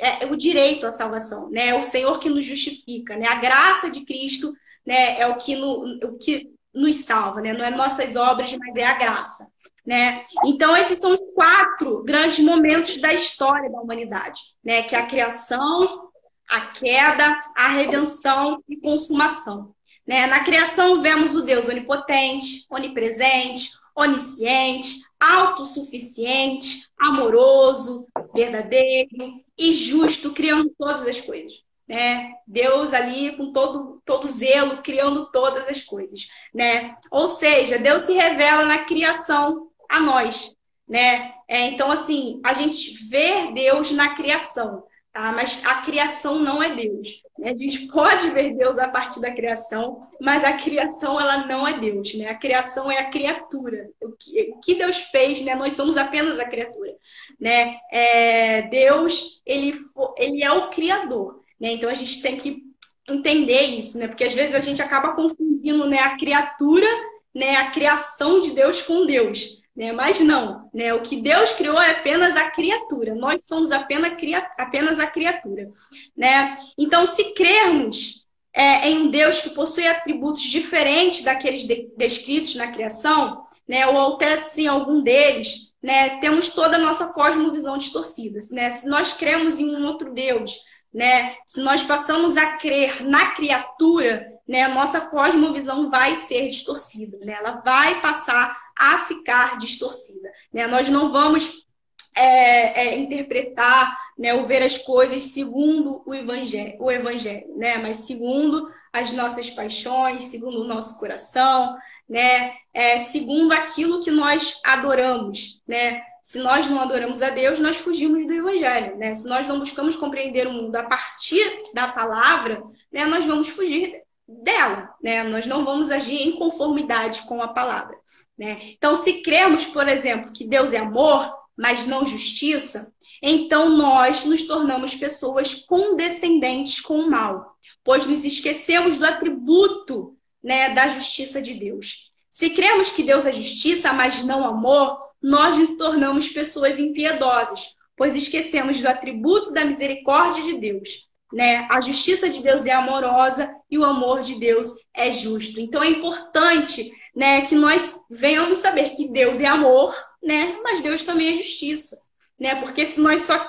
B: é, o direito à salvação, né, o Senhor que nos justifica, né, a graça de Cristo, né, é o que, no, o que nos salva, né? Não é nossas obras, mas é a graça, né? Então esses são os quatro grandes momentos da história da humanidade, né? Que é a criação, a queda, a redenção e consumação. Né? Na criação vemos o Deus onipotente, onipresente, onisciente, autossuficiente, amoroso, verdadeiro e justo, criando todas as coisas né? Deus ali com todo, todo zelo, criando todas as coisas, né? Ou seja, Deus se revela na criação a nós, né? É, então, assim, a gente vê Deus na criação, tá? Mas a criação não é Deus. Né? A gente pode ver Deus a partir da criação, mas a criação, ela não é Deus, né? A criação é a criatura. O que, o que Deus fez, né? Nós somos apenas a criatura, né? É, Deus, ele, ele é o criador, né? Então a gente tem que entender isso, né? Porque às vezes a gente acaba confundindo né, a criatura, né, a criação de Deus com Deus. Né? Mas não, né? o que Deus criou é apenas a criatura, nós somos apenas, apenas a criatura. Né? Então, se crermos é, em um Deus que possui atributos diferentes daqueles de, descritos na criação, né? ou até sim algum deles, né? temos toda a nossa cosmovisão distorcida. Né? Se nós cremos em um outro Deus, né? Se nós passamos a crer na criatura, né, nossa cosmovisão vai ser distorcida, né? Ela vai passar a ficar distorcida, né? Nós não vamos é, é, interpretar, né, ou ver as coisas segundo o evangelho, o evangelho, né? Mas segundo as nossas paixões, segundo o nosso coração, né? É, segundo aquilo que nós adoramos, né? Se nós não adoramos a Deus, nós fugimos do Evangelho, né? Se nós não buscamos compreender o mundo a partir da palavra, né, nós vamos fugir dela, né? Nós não vamos agir em conformidade com a palavra, Né? Então, se cremos, por exemplo, que Deus é amor, mas não justiça, então nós nos tornamos pessoas condescendentes com o mal, pois nos esquecemos do atributo né, da justiça de Deus. Se cremos que Deus é justiça, mas não amor, nós nos tornamos pessoas impiedosas, pois esquecemos do atributo da misericórdia de Deus. Né? A justiça de Deus é amorosa e o amor de Deus é justo. Então é importante né, que nós venhamos saber que Deus é amor, né, mas Deus também é justiça. Né? Porque se nós só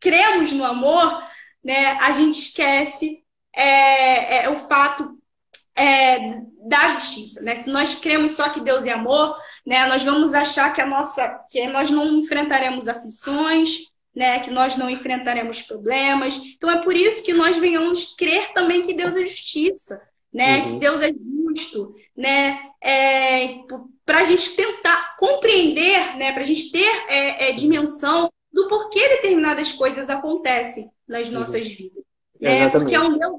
B: cremos no amor, né, a gente esquece é, é, o fato é, da justiça, né? Se nós cremos só que Deus é amor, né, nós vamos achar que a nossa, que nós não enfrentaremos aflições, né, que nós não enfrentaremos problemas. Então é por isso que nós venhamos crer também que Deus é justiça, né, uhum. que Deus é justo, né, é, para a gente tentar compreender, né, para a gente ter é, é, dimensão do porquê determinadas coisas acontecem nas uhum. nossas vidas. Né? Porque é um Deus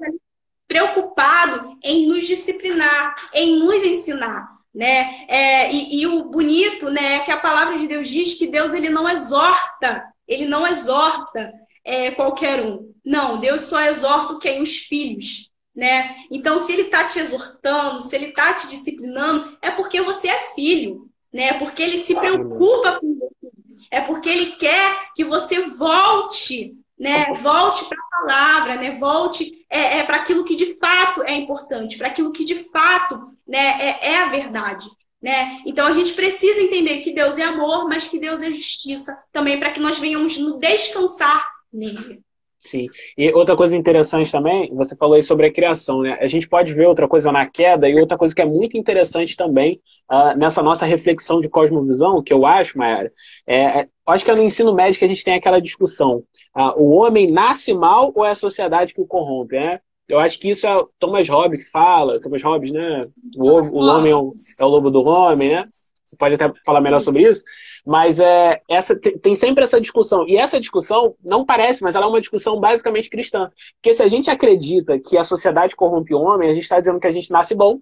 B: preocupado em nos disciplinar, em nos ensinar. Né? É, e, e, o bonito né, é que a palavra de Deus diz que Deus ele não exorta, ele não exorta é, qualquer um. Não, Deus só exorta quem? Os filhos. Né? Então, se ele está te exortando, se ele está te disciplinando, é porque você é filho, né? É porque ele se preocupa com você, é porque ele quer que você volte né? Volte para a palavra, né? Volte é, é para aquilo que de fato é importante, para aquilo que de fato né, é, é a verdade. Né? Então a gente precisa entender que Deus é amor, mas que Deus é justiça também, para que nós venhamos nos descansar nele.
A: Sim. E outra coisa interessante também, você falou aí sobre a criação, né? A gente pode ver outra coisa na queda e outra coisa que é muito interessante também uh, nessa nossa reflexão de cosmovisão, que eu acho, Mayara, é, é, acho que é no ensino médio que a gente tem aquela discussão. Uh, o homem nasce mal ou é a sociedade que o corrompe, né? Eu acho que isso é o Thomas Hobbes que fala, Thomas Hobbes, né? O, o homem é o, é o lobo do homem, né? Pode até falar melhor sobre isso. Mas é, essa, tem sempre essa discussão. E essa discussão não parece, mas ela é uma discussão basicamente cristã. Porque se a gente acredita que a sociedade corrompe o homem, a gente está dizendo que a gente nasce bom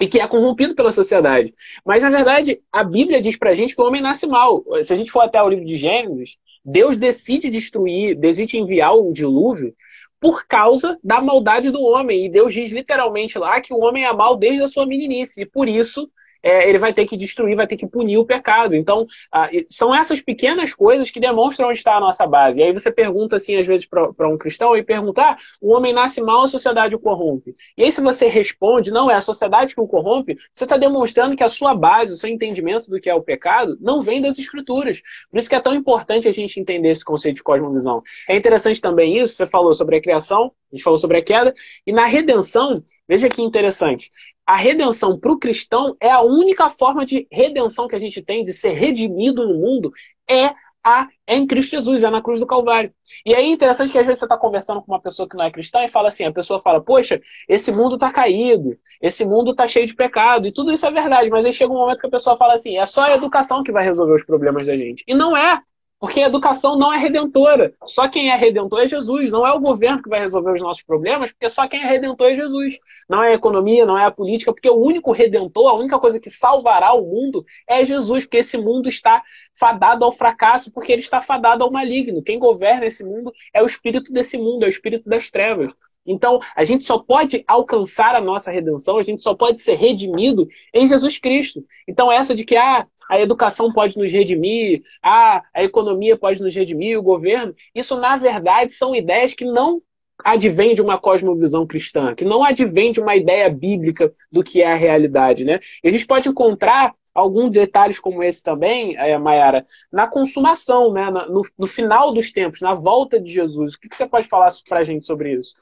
A: e que é corrompido pela sociedade. Mas, na verdade, a Bíblia diz pra gente que o homem nasce mal. Se a gente for até o livro de Gênesis, Deus decide destruir, decide enviar o dilúvio por causa da maldade do homem. E Deus diz literalmente lá que o homem é mal desde a sua meninice. E por isso é, ele vai ter que destruir, vai ter que punir o pecado. Então, ah, são essas pequenas coisas que demonstram onde está a nossa base. E aí você pergunta, assim, às vezes, para um cristão, e perguntar: ah, o homem nasce mal, a sociedade o corrompe. E aí, se você responde, não, é a sociedade que o corrompe, você está demonstrando que a sua base, o seu entendimento do que é o pecado, não vem das escrituras. Por isso que é tão importante a gente entender esse conceito de cosmovisão. É interessante também isso, você falou sobre a criação, a gente falou sobre a queda, e na redenção, veja que interessante a redenção para o cristão é a única forma de redenção que a gente tem de ser redimido no mundo é a, é em Cristo Jesus, é na cruz do Calvário. E aí é interessante que às vezes você está conversando com uma pessoa que não é cristã e fala assim, a pessoa fala, poxa, esse mundo está caído, esse mundo está cheio de pecado, e tudo isso é verdade, mas aí chega um momento que a pessoa fala assim, é só a educação que vai resolver os problemas da gente. E não é. Porque a educação não é redentora. Só quem é redentor é Jesus. Não é o governo que vai resolver os nossos problemas, porque só quem é redentor é Jesus. Não é a economia, não é a política, porque o único redentor, a única coisa que salvará o mundo é Jesus, porque esse mundo está fadado ao fracasso, porque ele está fadado ao maligno. Quem governa esse mundo é o espírito desse mundo, é o espírito das trevas. Então, a gente só pode alcançar a nossa redenção, a gente só pode ser redimido em Jesus Cristo. Então, essa de que ah, a educação pode nos redimir, ah, a economia pode nos redimir, o governo, isso na verdade são ideias que não advém de uma cosmovisão cristã, que não advém de uma ideia bíblica do que é a realidade, né? E a gente pode encontrar alguns detalhes como esse também, é, Mayara, na consumação, né? No, no, final dos tempos, na volta de Jesus. O que, que você pode falar para a gente sobre isso?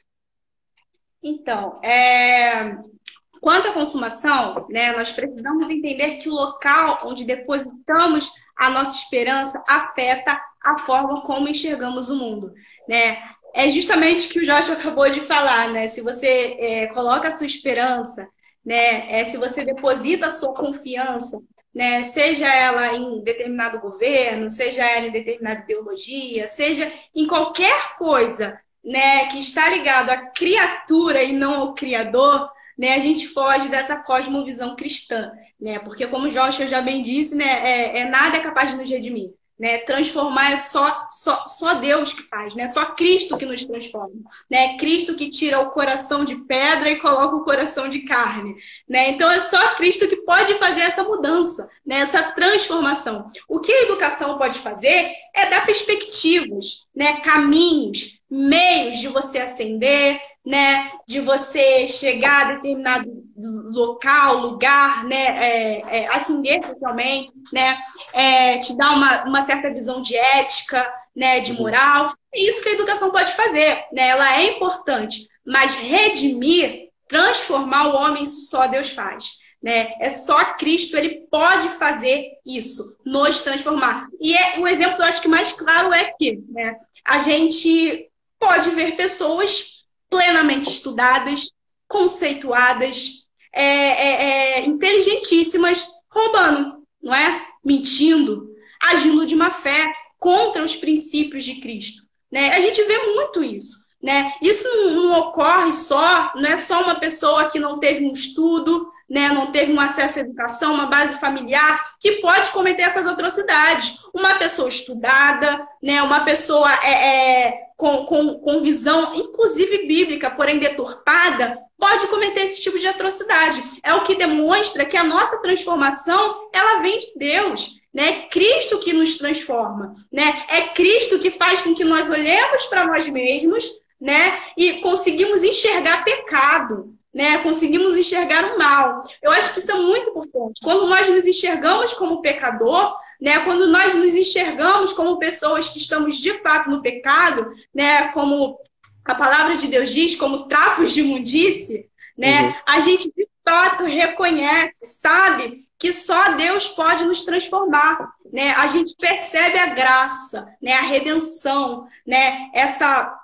B: Então, é... quanto à consumação, né, nós precisamos entender que o local onde depositamos a nossa esperança afeta a forma como enxergamos o mundo, né? É justamente o que o Josh acabou de falar, né? Se você é, coloca a sua esperança, né? É, se você deposita a sua confiança, né? Seja ela em determinado governo, seja ela em determinada ideologia, seja em qualquer coisa né, que está ligado à criatura e não ao criador, né, a gente foge dessa cosmovisão cristã, né? Porque como Joshua já bem disse, né, é, é nada é capaz de nos redimir. Né? Transformar é só, só, só Deus que faz, né? Só Cristo que nos transforma, né? Cristo que tira o coração de pedra e coloca o coração de carne, né? Então é só Cristo que pode fazer essa mudança, né? Essa transformação. O que a educação pode fazer é dar perspectivas, né? Caminhos, meios de você ascender, né, de você chegar a determinado local, lugar, né, é, é, ascender socialmente, né, é, te dar uma, uma certa visão de ética, né, de moral. É isso que a educação pode fazer, né, ela é importante, mas redimir, transformar o homem, só Deus faz. Né? É só Cristo, ele pode fazer isso, nos transformar. E é, o exemplo, eu acho que mais claro é que né, a gente pode ver pessoas plenamente estudadas, conceituadas, é, é, é, inteligentíssimas, roubando, não é? Mentindo, agindo de má fé contra os princípios de Cristo. Né? A gente vê muito isso. Né? Isso não, não, ocorre só, não é só uma pessoa que não teve um estudo, né, não teve um acesso à educação, uma base familiar, que pode cometer essas atrocidades. Uma pessoa estudada, né, uma pessoa é, é com, com, com visão, inclusive bíblica, porém deturpada, pode cometer esse tipo de atrocidade. É o que demonstra que a nossa transformação, ela vem de Deus. Né? É Cristo que nos transforma. Né? É Cristo que faz com que nós olhemos para nós mesmos né? e conseguimos enxergar pecado né? Conseguimos enxergar o mal. Eu acho que isso é muito importante. Quando nós nos enxergamos como pecador, né? Quando nós nos enxergamos como pessoas que estamos de fato no pecado, né? Como a palavra de Deus diz, como trapos de imundice, né? Uhum. A gente de fato reconhece, sabe que só Deus pode nos transformar, né? A gente percebe a graça, né? A redenção, né? Essa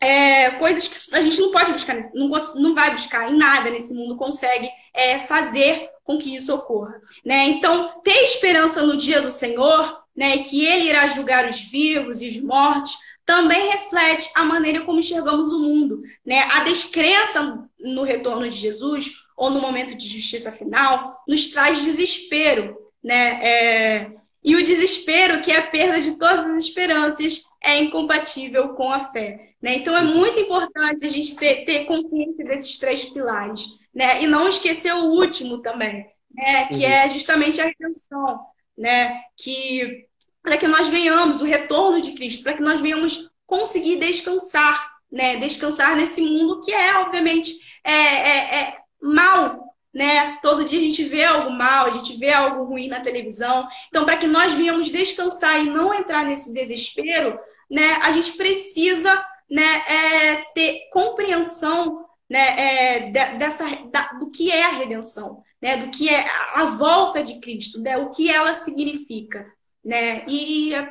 B: é, coisas que a gente não pode buscar, não, não vai buscar em nada nesse mundo, consegue é, fazer com que isso ocorra. Né? Então, ter esperança no dia do Senhor, né, que Ele irá julgar os vivos e os mortos, também reflete a maneira como enxergamos o mundo. Né? A descrença no retorno de Jesus, ou no momento de justiça final, nos traz desespero. Né? É... E o desespero, que é a perda de todas as esperanças, é incompatível com a fé. Né? Então é muito importante a gente ter, ter consciência desses três pilares. Né? E não esquecer o último também, né? que uhum. é justamente a redenção. Né? Que para que nós venhamos, o retorno de Cristo, para que nós venhamos conseguir descansar, né? Descansar nesse mundo que é, obviamente, é, é, é mal, né? Todo dia a gente vê algo mal, a gente vê algo ruim na televisão. Então, para que nós venhamos descansar e não entrar nesse desespero, né? A gente precisa, né? É, ter compreensão, né? É, dessa da, do que é a redenção, né? Do que é a volta de Cristo, né? O que ela significa, né? E é,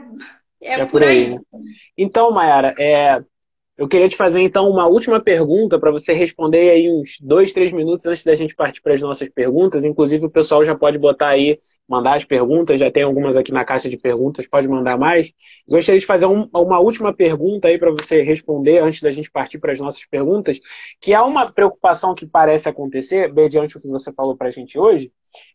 B: é, é por aí. aí. Né?
A: Então, Mayara, é, eu queria te fazer então uma última pergunta para você responder aí uns dois, três minutos antes da gente partir para as nossas perguntas. Inclusive o pessoal já pode botar aí, mandar as perguntas, já tem algumas aqui na caixa de perguntas, pode mandar mais. Gostaria de fazer um, uma última pergunta aí para você responder antes da gente partir para as nossas perguntas, que é uma preocupação que parece acontecer, mediante o que você falou para a gente hoje,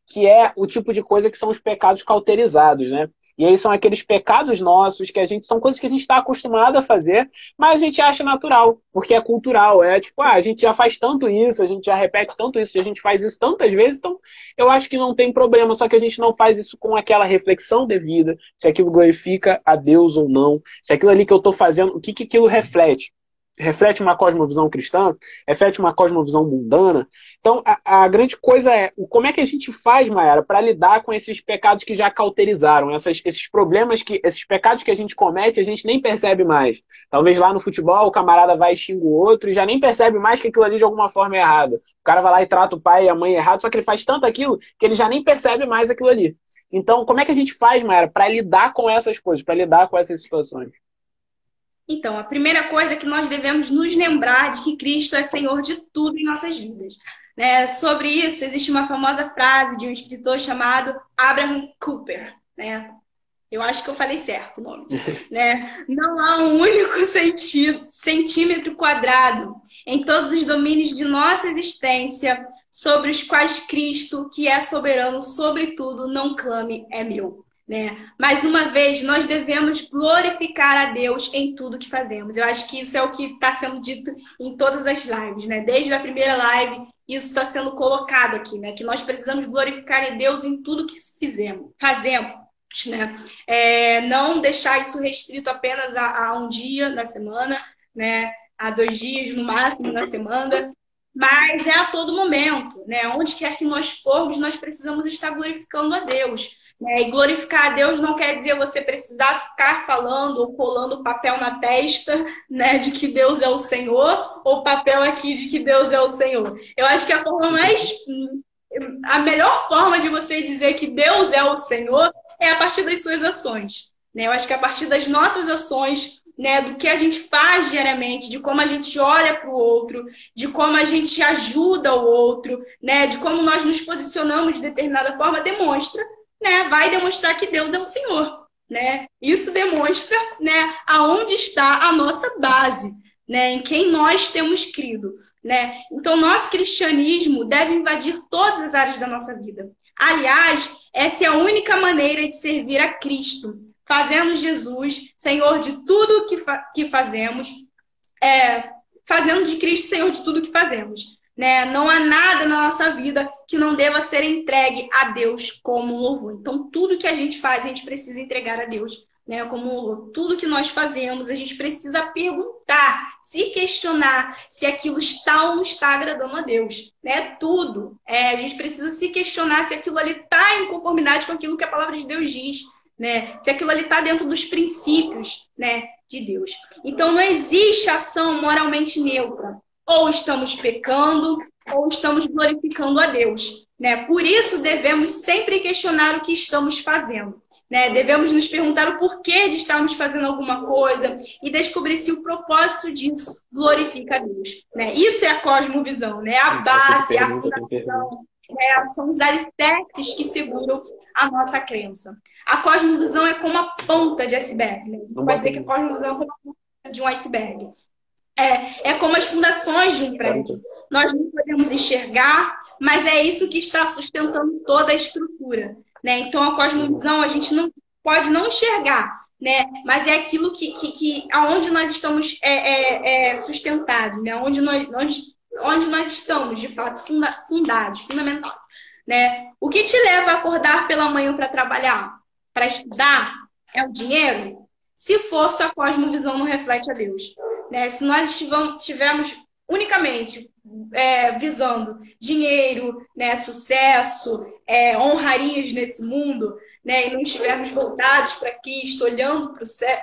A: que é o tipo de coisa que são os pecados cauterizados, né? E aí são aqueles pecados nossos que a gente são coisas que a gente está acostumado a fazer, mas a gente acha natural, porque é cultural. É tipo, ah, a gente já faz tanto isso, a gente já repete tanto isso, a gente faz isso tantas vezes, então eu acho que não tem problema, só que a gente não faz isso com aquela reflexão devida, se aquilo glorifica a Deus ou não, se aquilo ali que eu estou fazendo, o que, que aquilo reflete reflete uma cosmovisão cristã, reflete uma cosmovisão mundana. Então, a, a grande coisa é como é que a gente faz, Mayara, para lidar com esses pecados que já cauterizaram, essas, esses problemas que, esses pecados que a gente comete, a gente nem percebe mais. Talvez lá no futebol o camarada vai e xinga o outro e já nem percebe mais que aquilo ali de alguma forma é errado. O cara vai lá e trata o pai e a mãe errado, só que ele faz tanto aquilo que ele já nem percebe mais aquilo ali. Então, como é que a gente faz, Mayara, para lidar com essas coisas, para lidar com essas situações?
B: Então, a primeira coisa é que nós devemos nos lembrar de que Cristo é Senhor de tudo em nossas vidas. Né? Sobre isso, existe uma famosa frase de um escritor chamado Abraham Cooper. Né? Eu acho que eu falei certo o nome. [laughs] né? Não há um único centímetro quadrado em todos os domínios de nossa existência, sobre os quais Cristo, que é soberano sobre tudo, não clame é meu. Né? Mais uma vez, nós devemos glorificar a Deus em tudo que fazemos. Eu acho que isso é o que está sendo dito em todas as lives, né? Desde a primeira live, isso está sendo colocado aqui, né? Que nós precisamos glorificar a Deus em tudo que fizemos, fazemos, né? É, não deixar isso restrito apenas a, a um dia da semana, né? A dois dias no máximo na semana, mas é a todo momento, né? Onde quer que nós formos, nós precisamos estar glorificando a Deus. Né? E glorificar a Deus não quer dizer você precisar ficar falando ou colando papel na testa, né, de que Deus é o Senhor, ou papel aqui de que Deus é o Senhor. Eu acho que a forma mais a melhor forma de você dizer que Deus é o Senhor é a partir das suas ações. Né? Eu acho que a partir das nossas ações, né, do que a gente faz diariamente, de como a gente olha para o outro, de como a gente ajuda o outro, né, de como nós nos posicionamos de determinada forma, demonstra né, vai demonstrar que Deus é o Senhor. Né? Isso demonstra né, aonde está a nossa base, né, em quem nós temos crido. Né? Então, nosso cristianismo deve invadir todas as áreas da nossa vida. Aliás, essa é a única maneira de servir a Cristo, fazendo Jesus Senhor de tudo que, fa que fazemos, é, fazendo de Cristo Senhor de tudo que fazemos. Né? Não há nada na nossa vida que não deva ser entregue a Deus como louvor. Então, tudo que a gente faz, a gente precisa entregar a Deus né, como louvor. Tudo que nós fazemos, a gente precisa perguntar, se questionar se aquilo está ou não está agradando a Deus. Né? Tudo. É, a gente precisa se questionar se aquilo ali está em conformidade com aquilo que a palavra de Deus diz. Né? Se aquilo ali está dentro dos princípios né, de Deus. Então, não existe ação moralmente neutra ou estamos pecando, ou estamos glorificando a Deus. Né? Por isso, devemos sempre questionar o que estamos fazendo. Né? Devemos nos perguntar o porquê de estarmos fazendo alguma coisa e descobrir se o propósito disso glorifica a Deus. Né? Isso é a cosmovisão, né? a base, a fundação, né? são os alicerces que seguram a nossa crença. A cosmovisão é como a ponta de iceberg. Né? Pode dizer que a cosmovisão é como a ponta de um iceberg. É, é como as fundações de um prédio. Nós não podemos enxergar, mas é isso que está sustentando toda a estrutura. Né? Então, a cosmovisão a gente não pode não enxergar, né? mas é aquilo que, que, que aonde nós estamos é, é, é sustentados, né? onde, nós, onde, onde nós estamos, de fato, funda, fundados, fundamentados. Né? O que te leva a acordar pela manhã para trabalhar? Para estudar? É o dinheiro? Se for, sua cosmovisão não reflete a Deus. Né? Se nós estivermos unicamente é, visando dinheiro, né, sucesso, é, honrarias nesse mundo, né, e não estivermos voltados para Cristo,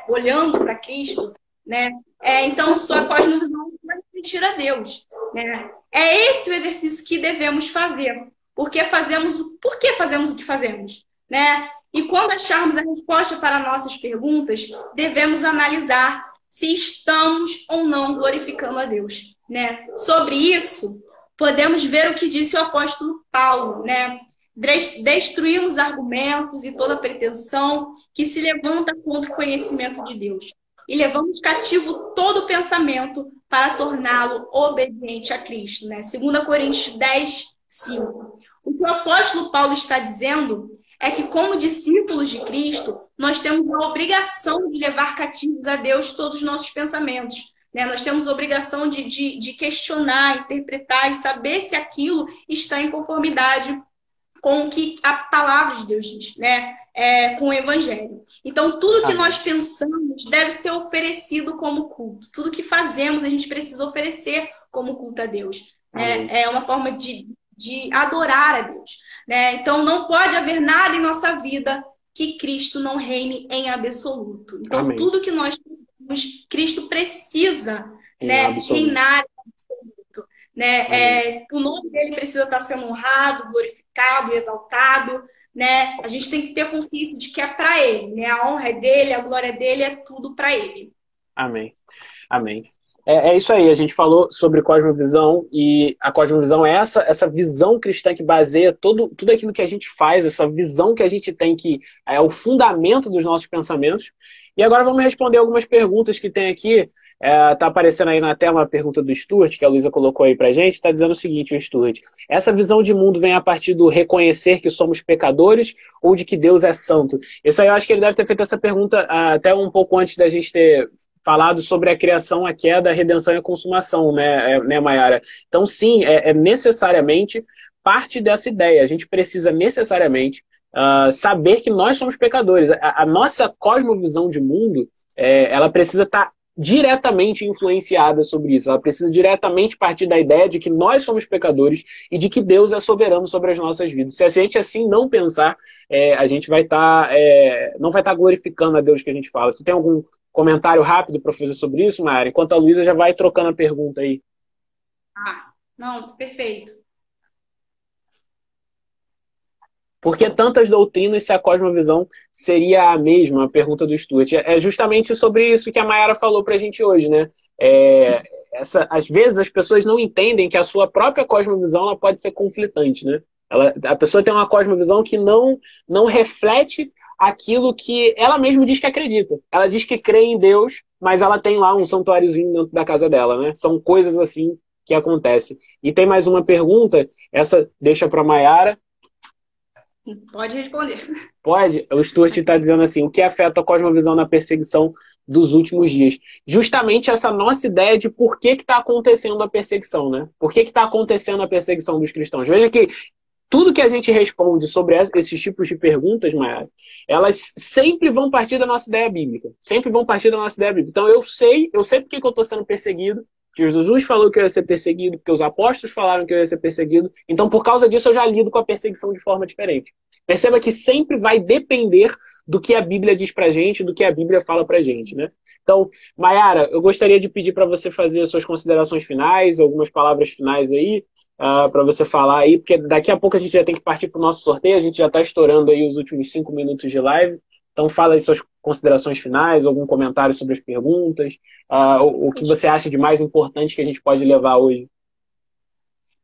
B: olhando para Cristo, né, é, então sua cosmovisão vai sentir a Deus. Né? É esse o exercício que devemos fazer. Porque fazemos, por que fazemos o que fazemos? Né? E quando acharmos a resposta para nossas perguntas, devemos analisar se estamos ou não glorificando a Deus, né? Sobre isso, podemos ver o que disse o apóstolo Paulo, né? Destruímos argumentos e toda pretensão que se levanta contra o conhecimento de Deus. E levamos cativo todo pensamento para torná-lo obediente a Cristo. Né? 2 Coríntios 10, 5. O que o apóstolo Paulo está dizendo é que, como discípulos de Cristo, nós temos a obrigação de levar cativos a Deus todos os nossos pensamentos. Né? Nós temos a obrigação de, de, de questionar, interpretar e saber se aquilo está em conformidade com o que a palavra de Deus diz, né? É, com o evangelho. Então, tudo que nós pensamos deve ser oferecido como culto. Tudo que fazemos, a gente precisa oferecer como culto a Deus. Né? É uma forma de, de adorar a Deus. Né? Então, não pode haver nada em nossa vida que Cristo não reine em absoluto. Então, Amém. tudo que nós temos, Cristo precisa né, reinar em absoluto. Né? É, o nome dele precisa estar sendo honrado, glorificado, exaltado. Né? A gente tem que ter consciência de que é para ele. Né? A honra é dele, a glória é dele, é tudo para ele.
A: Amém. Amém. É, é, isso aí, a gente falou sobre cosmovisão e a cosmovisão é essa, essa visão cristã que baseia todo, tudo aquilo que a gente faz, essa visão que a gente tem que é o fundamento dos nossos pensamentos. E agora vamos responder algumas perguntas que tem aqui. É, tá aparecendo aí na tela uma pergunta do Stuart, que a Luísa colocou aí pra gente, está dizendo o seguinte, o Stuart, essa visão de mundo vem a partir do reconhecer que somos pecadores ou de que Deus é santo? Isso aí eu acho que ele deve ter feito essa pergunta ah, até um pouco antes da gente ter falado sobre a criação, a queda, a redenção e a consumação, né, é, né Mayara? Então, sim, é, é, necessariamente parte dessa ideia. A gente precisa necessariamente uh, saber que nós somos pecadores. A, a nossa cosmovisão de mundo, é, ela precisa estar tá diretamente influenciada sobre isso. Ela precisa diretamente partir da ideia de que nós somos pecadores e de que Deus é soberano sobre as nossas vidas. Se a gente assim não pensar, é, a gente vai estar tá, é, não vai estar tá glorificando a Deus que a gente fala. Se tem algum comentário rápido fazer sobre isso, Mayara? Enquanto a Luísa já vai trocando a pergunta aí.
B: Ah, não, perfeito.
A: Por que tantas doutrinas se a cosmovisão seria a mesma? A pergunta do Stuart. É justamente sobre isso que a Mayara falou para a gente hoje, né? É, essa, às vezes as pessoas não entendem que a sua própria cosmovisão ela pode ser conflitante, né? Ela, a pessoa tem uma cosmovisão que não, não reflete aquilo que ela mesma diz que acredita. Ela diz que crê em Deus, mas ela tem lá um santuáriozinho dentro da casa dela, né? São coisas assim que acontecem. E tem mais uma pergunta, essa deixa para Maiara.
B: Pode responder.
A: Pode. O Stuart está dizendo assim: o que afeta a cosmovisão na perseguição dos últimos dias? Justamente essa nossa ideia de por que está acontecendo a perseguição, né? Por que está acontecendo a perseguição dos cristãos? Veja que tudo que a gente responde sobre esses tipos de perguntas, Mayara, elas sempre vão partir da nossa ideia bíblica. Sempre vão partir da nossa ideia bíblica. Então eu sei, eu sei porque que eu estou sendo perseguido. Jesus falou que eu ia ser perseguido, porque os apóstolos falaram que eu ia ser perseguido. Então, por causa disso, eu já lido com a perseguição de forma diferente. Perceba que sempre vai depender do que a Bíblia diz pra gente, do que a Bíblia fala pra gente, né? Então, Mayara, eu gostaria de pedir para você fazer as suas considerações finais, algumas palavras finais aí, uh, ah, para você falar aí, porque daqui a pouco a gente já tem que partir para o nosso sorteio, a gente já está estourando aí os últimos cinco minutos de live. Então fala aí suas considerações finais, algum comentário sobre as perguntas, uh, o, o, que você acha de mais importante que a gente pode levar hoje.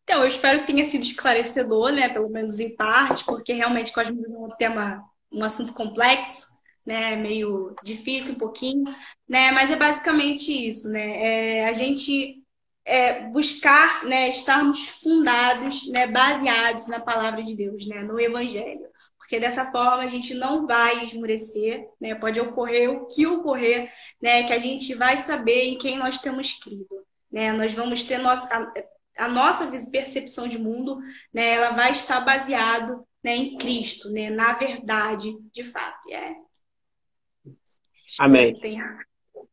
B: Então, eu espero que tenha sido esclarecedor, né, pelo menos em parte, porque realmente Cosmovisão é um tema, um assunto complexo, né, meio difícil um pouquinho, né, mas é basicamente isso, né, é, a gente é, buscar né, estarmos fundados, né, baseados na palavra de Deus, né, no Evangelho. Porque dessa forma a gente não vai esmurecer, né, pode ocorrer o que ocorrer, né, que a gente vai saber em quem nós temos crido. Né, nós vamos ter nossa, a, a nossa percepção de mundo, né, ela vai estar baseado né, em Cristo, né, na verdade, de fato. É.
A: Amém.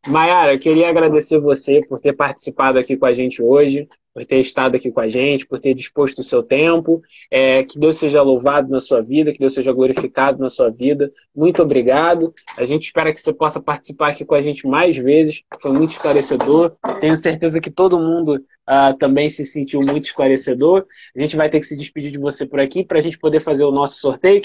A: Mayara, queria agradecer você por ter participado aqui com a gente hoje, por ter estado aqui com a gente, por ter disposto o seu tempo. É, que Deus seja louvado na sua vida, que Deus seja glorificado na sua vida. Muito obrigado. A gente espera que você possa participar aqui com a gente mais vezes. Foi muito esclarecedor. Tenho certeza que todo mundo uh, também se sentiu muito esclarecedor. A gente vai ter que se despedir de você por aqui para a gente poder fazer o nosso sorteio.